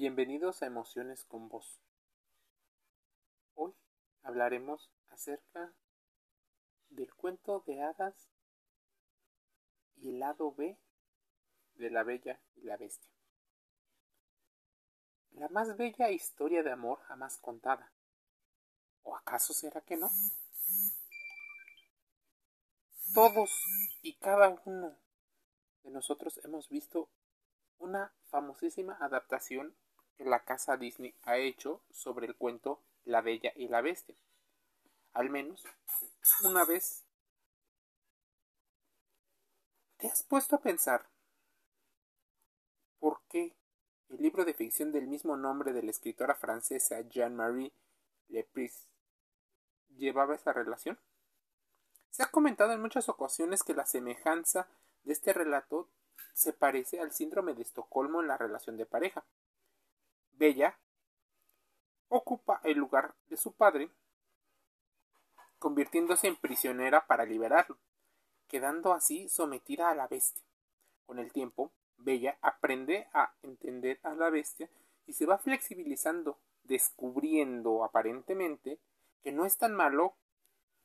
Bienvenidos a Emociones con Vos. Hoy hablaremos acerca del cuento de hadas y el lado B de la Bella y la Bestia. La más bella historia de amor jamás contada. ¿O acaso será que no? Todos y cada uno de nosotros hemos visto una famosísima adaptación que la casa Disney ha hecho sobre el cuento La Bella y la Bestia. Al menos una vez. ¿Te has puesto a pensar por qué el libro de ficción del mismo nombre de la escritora francesa Jean-Marie Lepris llevaba esa relación? Se ha comentado en muchas ocasiones que la semejanza de este relato se parece al síndrome de Estocolmo en la relación de pareja. Bella ocupa el lugar de su padre, convirtiéndose en prisionera para liberarlo, quedando así sometida a la bestia. Con el tiempo, Bella aprende a entender a la bestia y se va flexibilizando, descubriendo aparentemente que no es tan malo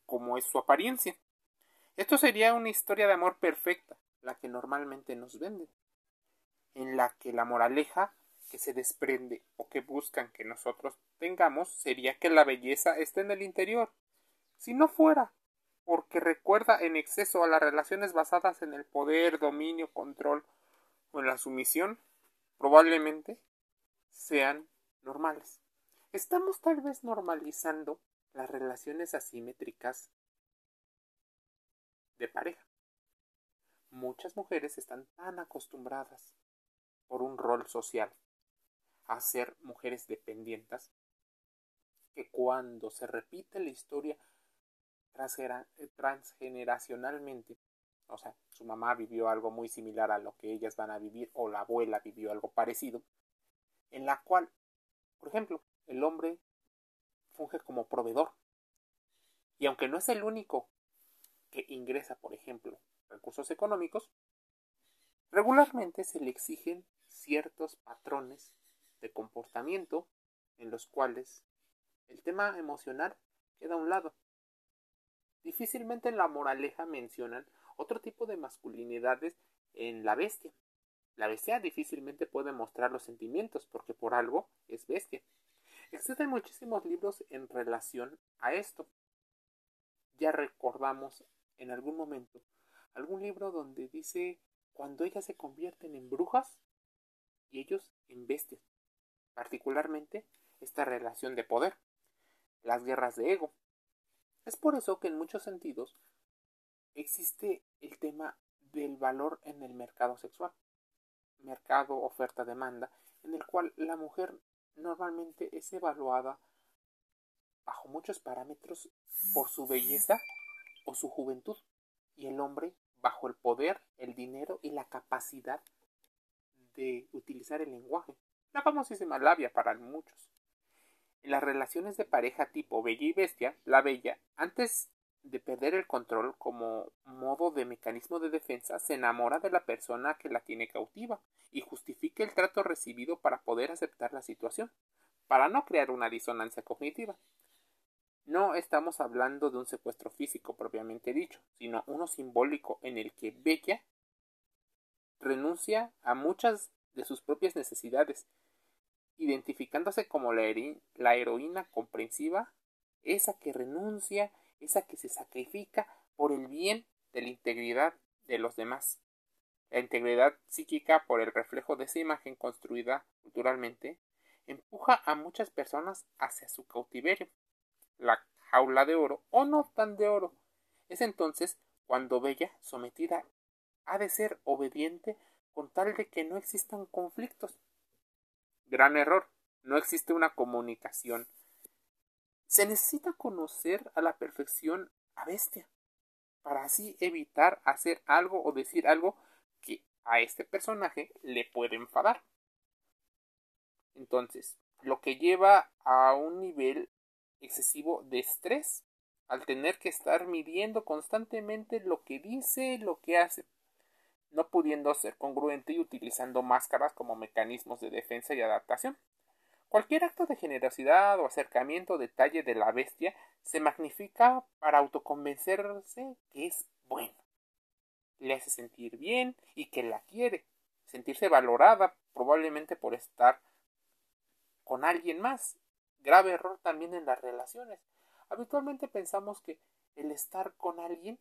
como es su apariencia. Esto sería una historia de amor perfecta, la que normalmente nos venden, en la que la moraleja que se desprende o que buscan que nosotros tengamos sería que la belleza esté en el interior. Si no fuera, porque recuerda en exceso a las relaciones basadas en el poder, dominio, control o en la sumisión, probablemente sean normales. Estamos tal vez normalizando las relaciones asimétricas de pareja muchas mujeres están tan acostumbradas por un rol social a ser mujeres dependientes que cuando se repite la historia transgeneracionalmente, o sea, su mamá vivió algo muy similar a lo que ellas van a vivir o la abuela vivió algo parecido, en la cual, por ejemplo, el hombre funge como proveedor. Y aunque no es el único que ingresa, por ejemplo, recursos económicos, regularmente se le exigen ciertos patrones de comportamiento en los cuales el tema emocional queda a un lado. Difícilmente en la moraleja mencionan otro tipo de masculinidades en la bestia. La bestia difícilmente puede mostrar los sentimientos porque por algo es bestia. Existen muchísimos libros en relación a esto. Ya recordamos en algún momento algún libro donde dice cuando ellas se convierten en brujas y ellos en bestias, particularmente esta relación de poder, las guerras de ego. Es por eso que en muchos sentidos existe el tema del valor en el mercado sexual, mercado oferta-demanda, en el cual la mujer normalmente es evaluada bajo muchos parámetros por su belleza o su juventud y el hombre bajo el poder, el dinero y la capacidad de utilizar el lenguaje. La famosísima labia para muchos. En las relaciones de pareja tipo bella y bestia, la bella, antes de perder el control como modo de mecanismo de defensa, se enamora de la persona que la tiene cautiva y justifica el trato recibido para poder aceptar la situación, para no crear una disonancia cognitiva. No estamos hablando de un secuestro físico propiamente dicho, sino uno simbólico en el que Bella renuncia a muchas de sus propias necesidades, identificándose como la, la heroína comprensiva, esa que renuncia, esa que se sacrifica por el bien de la integridad de los demás. La integridad psíquica por el reflejo de esa imagen construida culturalmente empuja a muchas personas hacia su cautiverio la jaula de oro o no tan de oro. Es entonces cuando Bella, sometida, ha de ser obediente con tal de que no existan conflictos. Gran error, no existe una comunicación. Se necesita conocer a la perfección a bestia, para así evitar hacer algo o decir algo que a este personaje le puede enfadar. Entonces, lo que lleva a un nivel excesivo de estrés al tener que estar midiendo constantemente lo que dice, lo que hace. No pudiendo ser congruente y utilizando máscaras como mecanismos de defensa y adaptación. Cualquier acto de generosidad o acercamiento o detalle de la bestia se magnifica para autoconvencerse que es bueno. Le hace sentir bien y que la quiere, sentirse valorada probablemente por estar con alguien más. Grave error también en las relaciones. Habitualmente pensamos que el estar con alguien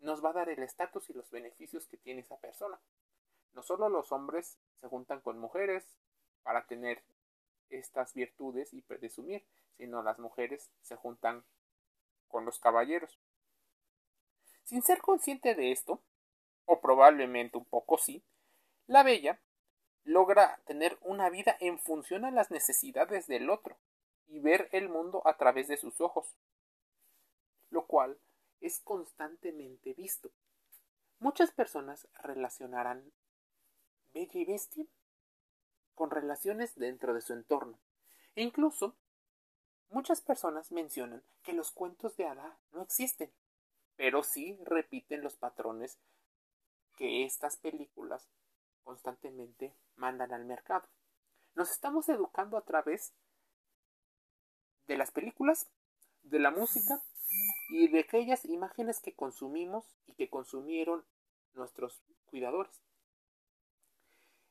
nos va a dar el estatus y los beneficios que tiene esa persona. No solo los hombres se juntan con mujeres para tener estas virtudes y presumir, sino las mujeres se juntan con los caballeros. Sin ser consciente de esto, o probablemente un poco sí, la bella logra tener una vida en función a las necesidades del otro y ver el mundo a través de sus ojos, lo cual es constantemente visto. Muchas personas relacionarán bella y bestia con relaciones dentro de su entorno. E incluso, muchas personas mencionan que los cuentos de hada no existen, pero sí repiten los patrones que estas películas constantemente mandan al mercado. Nos estamos educando a través de las películas, de la música y de aquellas imágenes que consumimos y que consumieron nuestros cuidadores.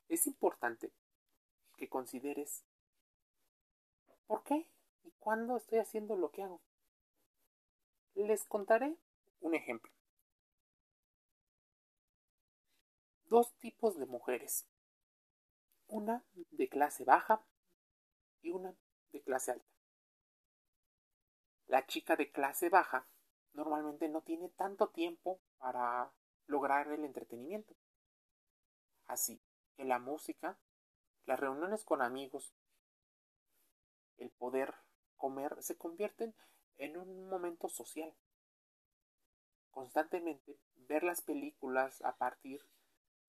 Es importante que consideres por qué y cuándo estoy haciendo lo que hago. Les contaré un ejemplo. Dos tipos de mujeres. Una de clase baja y una de clase alta. La chica de clase baja normalmente no tiene tanto tiempo para lograr el entretenimiento. Así que la música, las reuniones con amigos, el poder comer se convierten en un momento social. Constantemente ver las películas a partir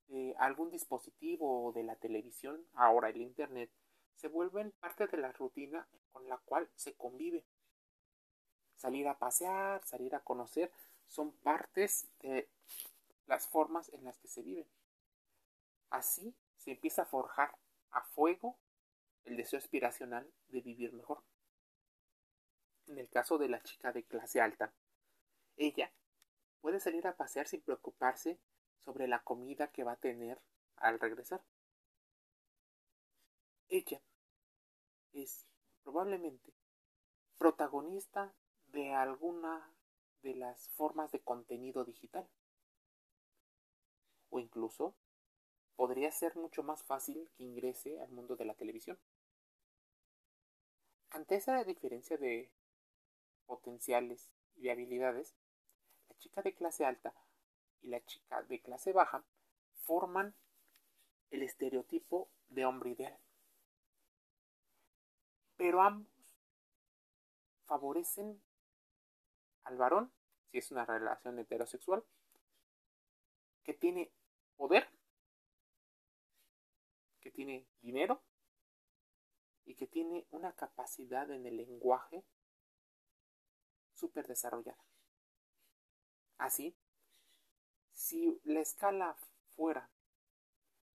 de algún dispositivo o de la televisión, ahora el Internet, se vuelven parte de la rutina con la cual se convive salir a pasear, salir a conocer, son partes de las formas en las que se vive. Así se empieza a forjar a fuego el deseo aspiracional de vivir mejor. En el caso de la chica de clase alta, ella puede salir a pasear sin preocuparse sobre la comida que va a tener al regresar. Ella es probablemente protagonista de alguna de las formas de contenido digital. O incluso podría ser mucho más fácil que ingrese al mundo de la televisión. Ante esa diferencia de potenciales y de habilidades, la chica de clase alta y la chica de clase baja forman el estereotipo de hombre ideal. Pero ambos favorecen al varón, si es una relación heterosexual, que tiene poder, que tiene dinero y que tiene una capacidad en el lenguaje súper desarrollada. Así, si la escala fuera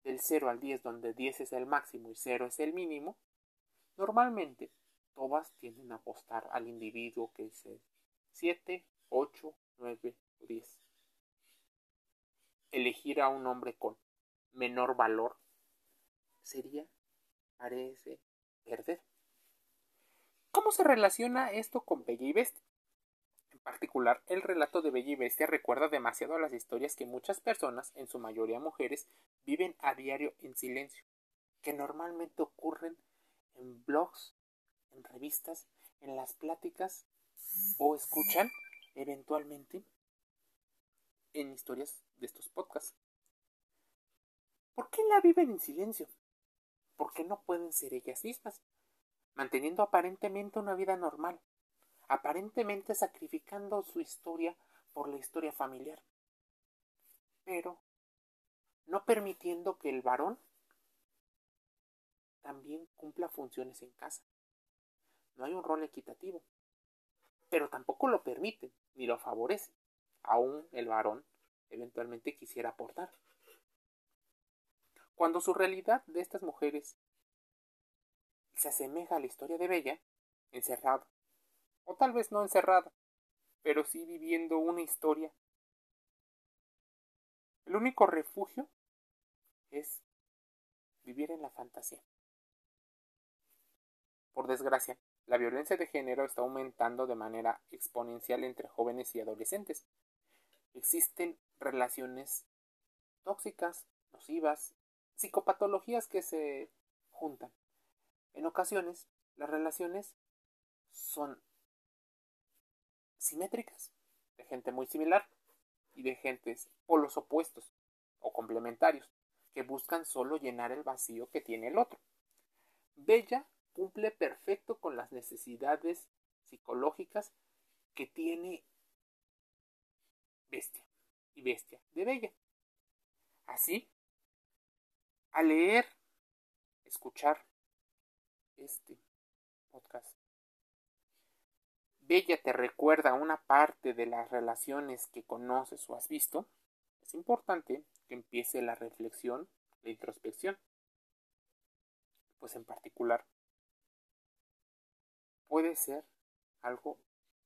del 0 al 10, donde 10 es el máximo y 0 es el mínimo, normalmente todas tienden a apostar al individuo que se 7, 8, 9 o 10. Elegir a un hombre con menor valor sería, parece, perder. ¿Cómo se relaciona esto con Bella y Bestia? En particular, el relato de Bella y Bestia recuerda demasiado a las historias que muchas personas, en su mayoría mujeres, viven a diario en silencio, que normalmente ocurren en blogs, en revistas, en las pláticas o escuchan eventualmente en historias de estos podcasts. ¿Por qué la viven en silencio? ¿Por qué no pueden ser ellas mismas? Manteniendo aparentemente una vida normal, aparentemente sacrificando su historia por la historia familiar, pero no permitiendo que el varón también cumpla funciones en casa. No hay un rol equitativo pero tampoco lo permite ni lo favorece. Aún el varón eventualmente quisiera aportar. Cuando su realidad de estas mujeres se asemeja a la historia de Bella, encerrado, o tal vez no encerrada, pero sí viviendo una historia. El único refugio es vivir en la fantasía. Por desgracia, la violencia de género está aumentando de manera exponencial entre jóvenes y adolescentes. Existen relaciones tóxicas, nocivas, psicopatologías que se juntan. En ocasiones, las relaciones son simétricas, de gente muy similar y de gentes polos opuestos o complementarios, que buscan solo llenar el vacío que tiene el otro. Bella cumple perfecto con las necesidades psicológicas que tiene Bestia y Bestia de Bella. Así, al leer, escuchar este podcast, Bella te recuerda una parte de las relaciones que conoces o has visto, es importante que empiece la reflexión, la introspección. Pues en particular, puede ser algo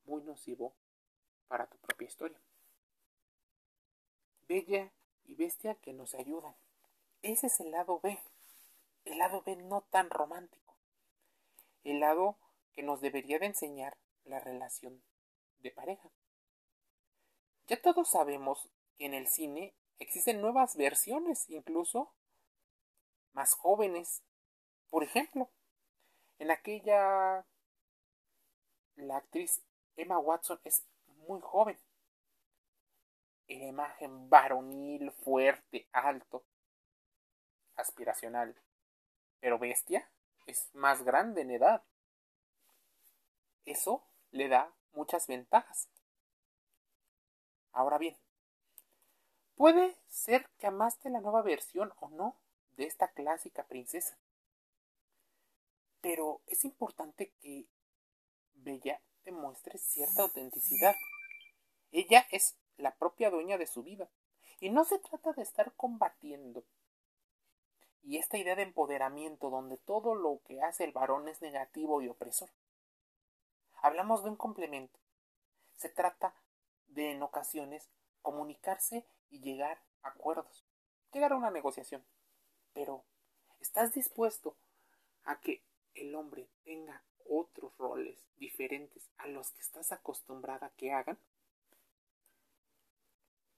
muy nocivo para tu propia historia. Bella y bestia que nos ayudan. Ese es el lado B. El lado B no tan romántico. El lado que nos debería de enseñar la relación de pareja. Ya todos sabemos que en el cine existen nuevas versiones, incluso más jóvenes. Por ejemplo, en aquella la actriz Emma Watson es muy joven. En imagen varonil, fuerte, alto, aspiracional. Pero bestia es más grande en edad. Eso le da muchas ventajas. Ahora bien, puede ser que amaste la nueva versión o no de esta clásica princesa. Pero es importante que Bella demuestre cierta autenticidad. Ella es la propia dueña de su vida. Y no se trata de estar combatiendo. Y esta idea de empoderamiento donde todo lo que hace el varón es negativo y opresor. Hablamos de un complemento. Se trata de, en ocasiones, comunicarse y llegar a acuerdos, llegar a una negociación. Pero, ¿estás dispuesto a que el hombre tenga otros roles diferentes a los que estás acostumbrada a que hagan?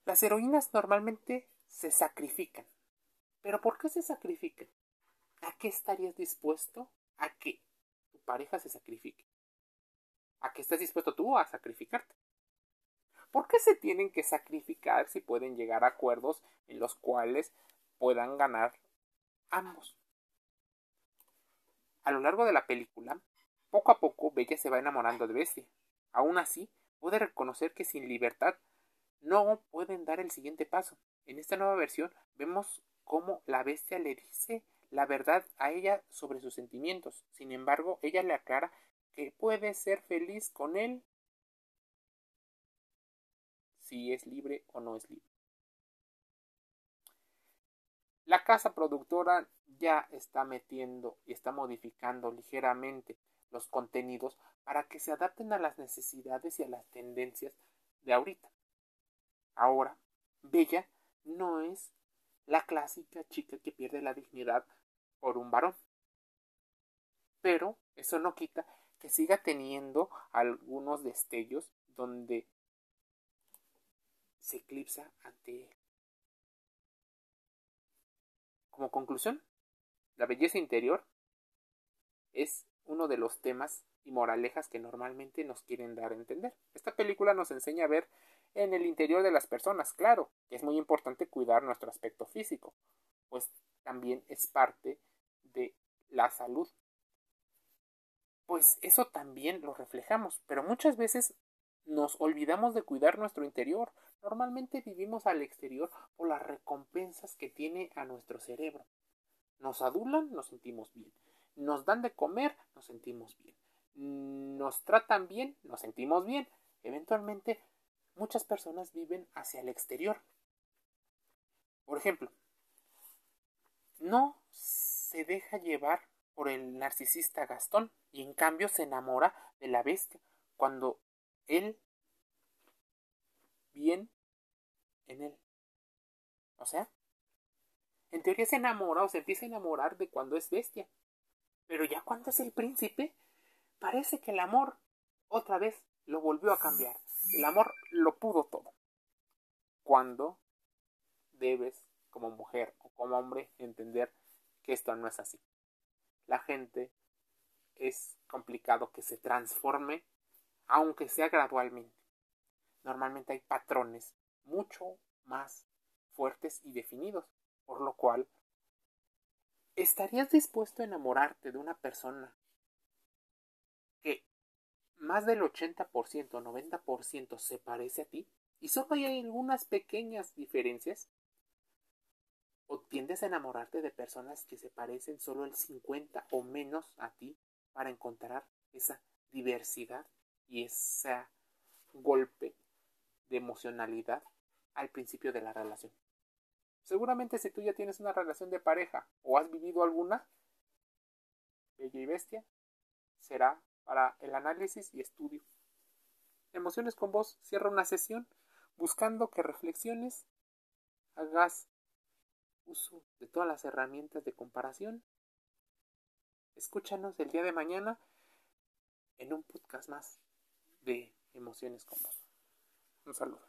Las heroínas normalmente se sacrifican. ¿Pero por qué se sacrifican? ¿A qué estarías dispuesto a que tu pareja se sacrifique? a que estés dispuesto tú a sacrificarte. ¿Por qué se tienen que sacrificar si pueden llegar a acuerdos en los cuales puedan ganar ambos? A lo largo de la película, poco a poco Bella se va enamorando de Bestia. Aún así, puede reconocer que sin libertad no pueden dar el siguiente paso. En esta nueva versión vemos cómo la bestia le dice la verdad a ella sobre sus sentimientos. Sin embargo, ella le aclara que puede ser feliz con él si es libre o no es libre. La casa productora ya está metiendo y está modificando ligeramente los contenidos para que se adapten a las necesidades y a las tendencias de ahorita. Ahora, Bella no es la clásica chica que pierde la dignidad por un varón. Pero eso no quita que siga teniendo algunos destellos donde se eclipsa ante él. Como conclusión, la belleza interior es uno de los temas y moralejas que normalmente nos quieren dar a entender. Esta película nos enseña a ver en el interior de las personas, claro, que es muy importante cuidar nuestro aspecto físico, pues también es parte de la salud pues eso también lo reflejamos, pero muchas veces nos olvidamos de cuidar nuestro interior. Normalmente vivimos al exterior por las recompensas que tiene a nuestro cerebro. Nos adulan, nos sentimos bien. Nos dan de comer, nos sentimos bien. Nos tratan bien, nos sentimos bien. Eventualmente, muchas personas viven hacia el exterior, Por ejemplo, no se deja llevar por el narcisista Gastón y en cambio se enamora de la bestia cuando él bien en él. O sea, en teoría se enamora o se empieza a enamorar de cuando es bestia. Pero ya cuando es el príncipe, parece que el amor otra vez lo volvió a cambiar. El amor lo pudo todo. Cuando debes, como mujer o como hombre, entender que esto no es así. La gente es complicado que se transforme, aunque sea gradualmente. Normalmente hay patrones mucho más fuertes y definidos, por lo cual ¿estarías dispuesto a enamorarte de una persona que más del 80% o 90% se parece a ti y solo hay algunas pequeñas diferencias? ¿O tiendes a enamorarte de personas que se parecen solo el 50 o menos a ti para encontrar esa diversidad y ese golpe de emocionalidad al principio de la relación? Seguramente si tú ya tienes una relación de pareja o has vivido alguna, Bella y Bestia será para el análisis y estudio. Emociones con vos cierra una sesión buscando que reflexiones, hagas uso de todas las herramientas de comparación. Escúchanos el día de mañana en un podcast más de emociones con vos. Un saludo.